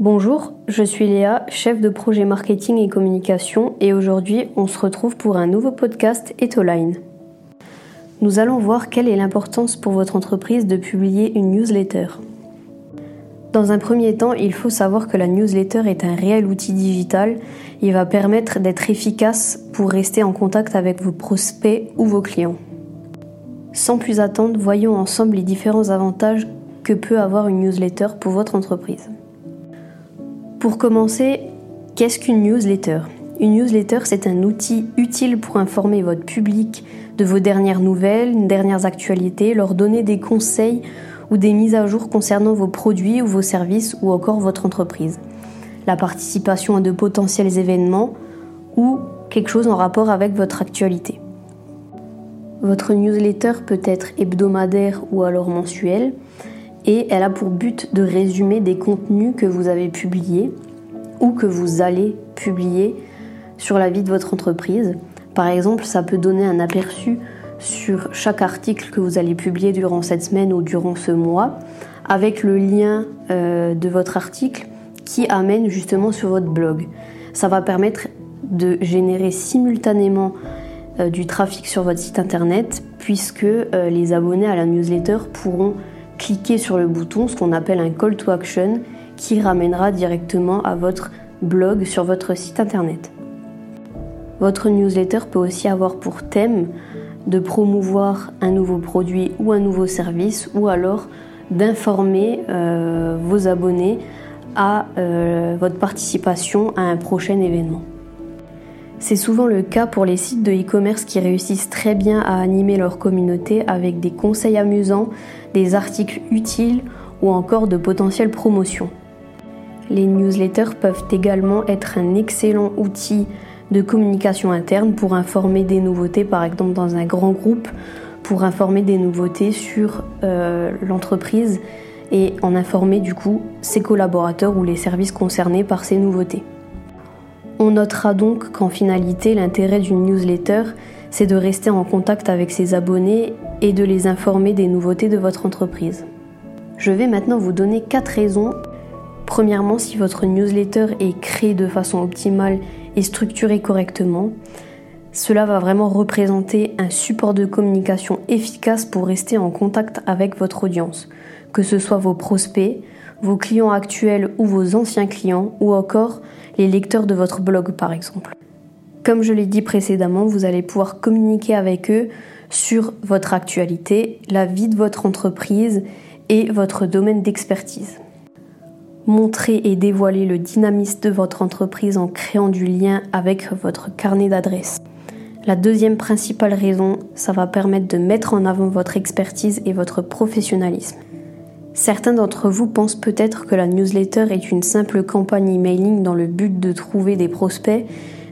Bonjour, je suis Léa, chef de projet marketing et communication et aujourd'hui on se retrouve pour un nouveau podcast Etoline. Nous allons voir quelle est l'importance pour votre entreprise de publier une newsletter. Dans un premier temps, il faut savoir que la newsletter est un réel outil digital. Il va permettre d'être efficace pour rester en contact avec vos prospects ou vos clients. Sans plus attendre, voyons ensemble les différents avantages que peut avoir une newsletter pour votre entreprise. Pour commencer, qu'est-ce qu'une newsletter? Une newsletter, c'est un outil utile pour informer votre public de vos dernières nouvelles, dernières actualités, leur donner des conseils ou des mises à jour concernant vos produits ou vos services ou encore votre entreprise. La participation à de potentiels événements ou quelque chose en rapport avec votre actualité. Votre newsletter peut être hebdomadaire ou alors mensuelle et elle a pour but de résumer des contenus que vous avez publiés ou que vous allez publier sur la vie de votre entreprise. Par exemple, ça peut donner un aperçu sur chaque article que vous allez publier durant cette semaine ou durant ce mois, avec le lien euh, de votre article qui amène justement sur votre blog. Ça va permettre de générer simultanément euh, du trafic sur votre site internet puisque euh, les abonnés à la newsletter pourront cliquez sur le bouton, ce qu'on appelle un call to action, qui ramènera directement à votre blog sur votre site internet. Votre newsletter peut aussi avoir pour thème de promouvoir un nouveau produit ou un nouveau service ou alors d'informer euh, vos abonnés à euh, votre participation à un prochain événement. C'est souvent le cas pour les sites de e-commerce qui réussissent très bien à animer leur communauté avec des conseils amusants, des articles utiles ou encore de potentielles promotions. Les newsletters peuvent également être un excellent outil de communication interne pour informer des nouveautés, par exemple dans un grand groupe, pour informer des nouveautés sur euh, l'entreprise et en informer du coup ses collaborateurs ou les services concernés par ces nouveautés. On notera donc qu'en finalité, l'intérêt d'une newsletter, c'est de rester en contact avec ses abonnés et de les informer des nouveautés de votre entreprise. Je vais maintenant vous donner quatre raisons. Premièrement, si votre newsletter est créée de façon optimale et structurée correctement, cela va vraiment représenter un support de communication efficace pour rester en contact avec votre audience, que ce soit vos prospects, vos clients actuels ou vos anciens clients, ou encore les lecteurs de votre blog par exemple. Comme je l'ai dit précédemment, vous allez pouvoir communiquer avec eux sur votre actualité, la vie de votre entreprise et votre domaine d'expertise. Montrer et dévoiler le dynamisme de votre entreprise en créant du lien avec votre carnet d'adresses. La deuxième principale raison, ça va permettre de mettre en avant votre expertise et votre professionnalisme. Certains d'entre vous pensent peut-être que la newsletter est une simple campagne emailing dans le but de trouver des prospects,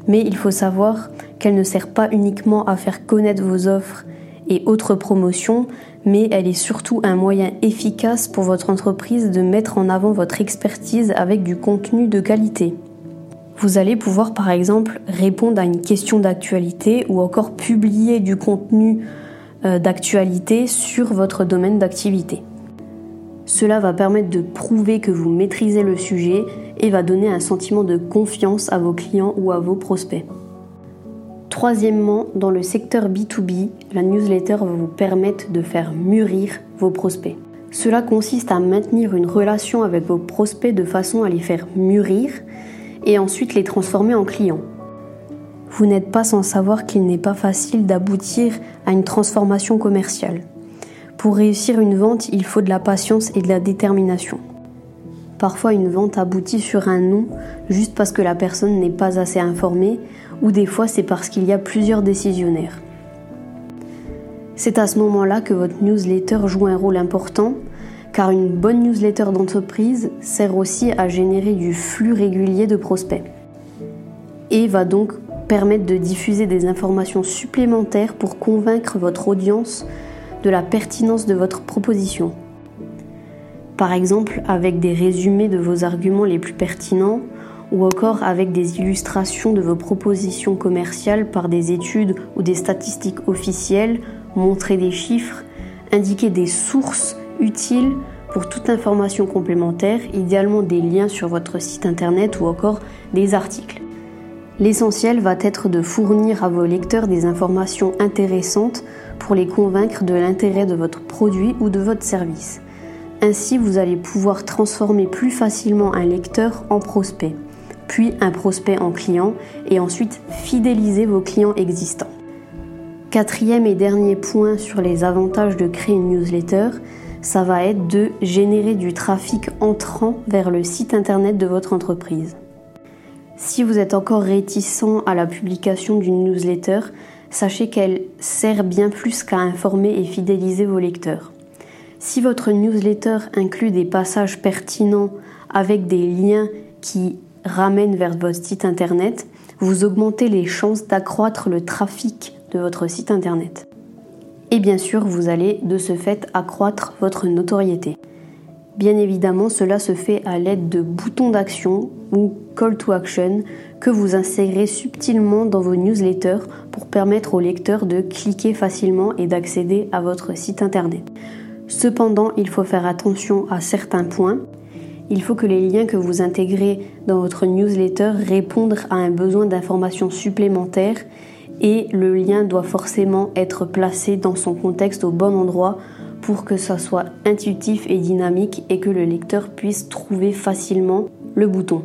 mais il faut savoir qu'elle ne sert pas uniquement à faire connaître vos offres et autres promotions, mais elle est surtout un moyen efficace pour votre entreprise de mettre en avant votre expertise avec du contenu de qualité. Vous allez pouvoir par exemple répondre à une question d'actualité ou encore publier du contenu euh, d'actualité sur votre domaine d'activité. Cela va permettre de prouver que vous maîtrisez le sujet et va donner un sentiment de confiance à vos clients ou à vos prospects. Troisièmement, dans le secteur B2B, la newsletter va vous permettre de faire mûrir vos prospects. Cela consiste à maintenir une relation avec vos prospects de façon à les faire mûrir et ensuite les transformer en clients. Vous n'êtes pas sans savoir qu'il n'est pas facile d'aboutir à une transformation commerciale. Pour réussir une vente, il faut de la patience et de la détermination. Parfois, une vente aboutit sur un non juste parce que la personne n'est pas assez informée, ou des fois c'est parce qu'il y a plusieurs décisionnaires. C'est à ce moment-là que votre newsletter joue un rôle important, car une bonne newsletter d'entreprise sert aussi à générer du flux régulier de prospects, et va donc permettre de diffuser des informations supplémentaires pour convaincre votre audience de la pertinence de votre proposition. Par exemple avec des résumés de vos arguments les plus pertinents ou encore avec des illustrations de vos propositions commerciales par des études ou des statistiques officielles, montrer des chiffres, indiquer des sources utiles pour toute information complémentaire, idéalement des liens sur votre site internet ou encore des articles. L'essentiel va être de fournir à vos lecteurs des informations intéressantes pour les convaincre de l'intérêt de votre produit ou de votre service. Ainsi, vous allez pouvoir transformer plus facilement un lecteur en prospect, puis un prospect en client et ensuite fidéliser vos clients existants. Quatrième et dernier point sur les avantages de créer une newsletter, ça va être de générer du trafic entrant vers le site internet de votre entreprise. Si vous êtes encore réticent à la publication d'une newsletter, sachez qu'elle sert bien plus qu'à informer et fidéliser vos lecteurs. Si votre newsletter inclut des passages pertinents avec des liens qui ramènent vers votre site internet, vous augmentez les chances d'accroître le trafic de votre site internet. Et bien sûr, vous allez de ce fait accroître votre notoriété. Bien évidemment, cela se fait à l'aide de boutons d'action ou call to action que vous insérez subtilement dans vos newsletters pour permettre aux lecteurs de cliquer facilement et d'accéder à votre site internet. Cependant, il faut faire attention à certains points. Il faut que les liens que vous intégrez dans votre newsletter répondent à un besoin d'information supplémentaire et le lien doit forcément être placé dans son contexte au bon endroit pour que ça soit intuitif et dynamique et que le lecteur puisse trouver facilement le bouton.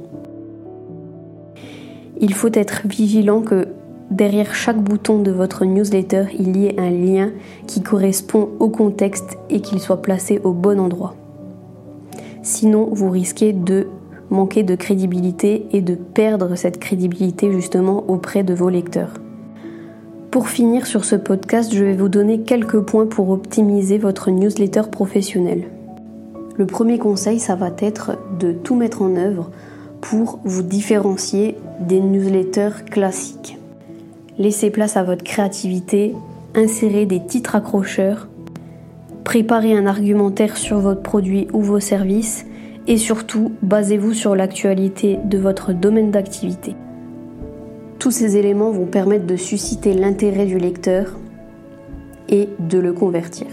Il faut être vigilant que derrière chaque bouton de votre newsletter, il y ait un lien qui correspond au contexte et qu'il soit placé au bon endroit. Sinon, vous risquez de manquer de crédibilité et de perdre cette crédibilité justement auprès de vos lecteurs. Pour finir sur ce podcast, je vais vous donner quelques points pour optimiser votre newsletter professionnel. Le premier conseil, ça va être de tout mettre en œuvre pour vous différencier des newsletters classiques. Laissez place à votre créativité, insérez des titres accrocheurs, préparez un argumentaire sur votre produit ou vos services et surtout basez-vous sur l'actualité de votre domaine d'activité. Tous ces éléments vont permettre de susciter l'intérêt du lecteur et de le convertir.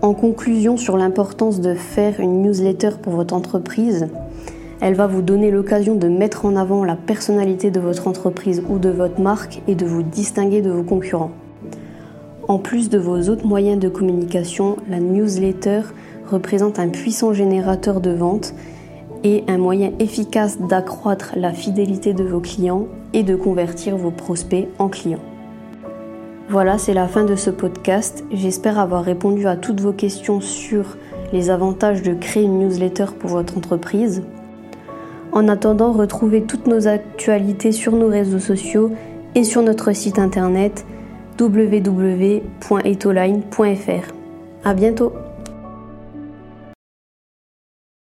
En conclusion sur l'importance de faire une newsletter pour votre entreprise, elle va vous donner l'occasion de mettre en avant la personnalité de votre entreprise ou de votre marque et de vous distinguer de vos concurrents. En plus de vos autres moyens de communication, la newsletter représente un puissant générateur de ventes et un moyen efficace d'accroître la fidélité de vos clients et de convertir vos prospects en clients. Voilà, c'est la fin de ce podcast. J'espère avoir répondu à toutes vos questions sur les avantages de créer une newsletter pour votre entreprise. En attendant, retrouvez toutes nos actualités sur nos réseaux sociaux et sur notre site internet www.etoline.fr. À bientôt!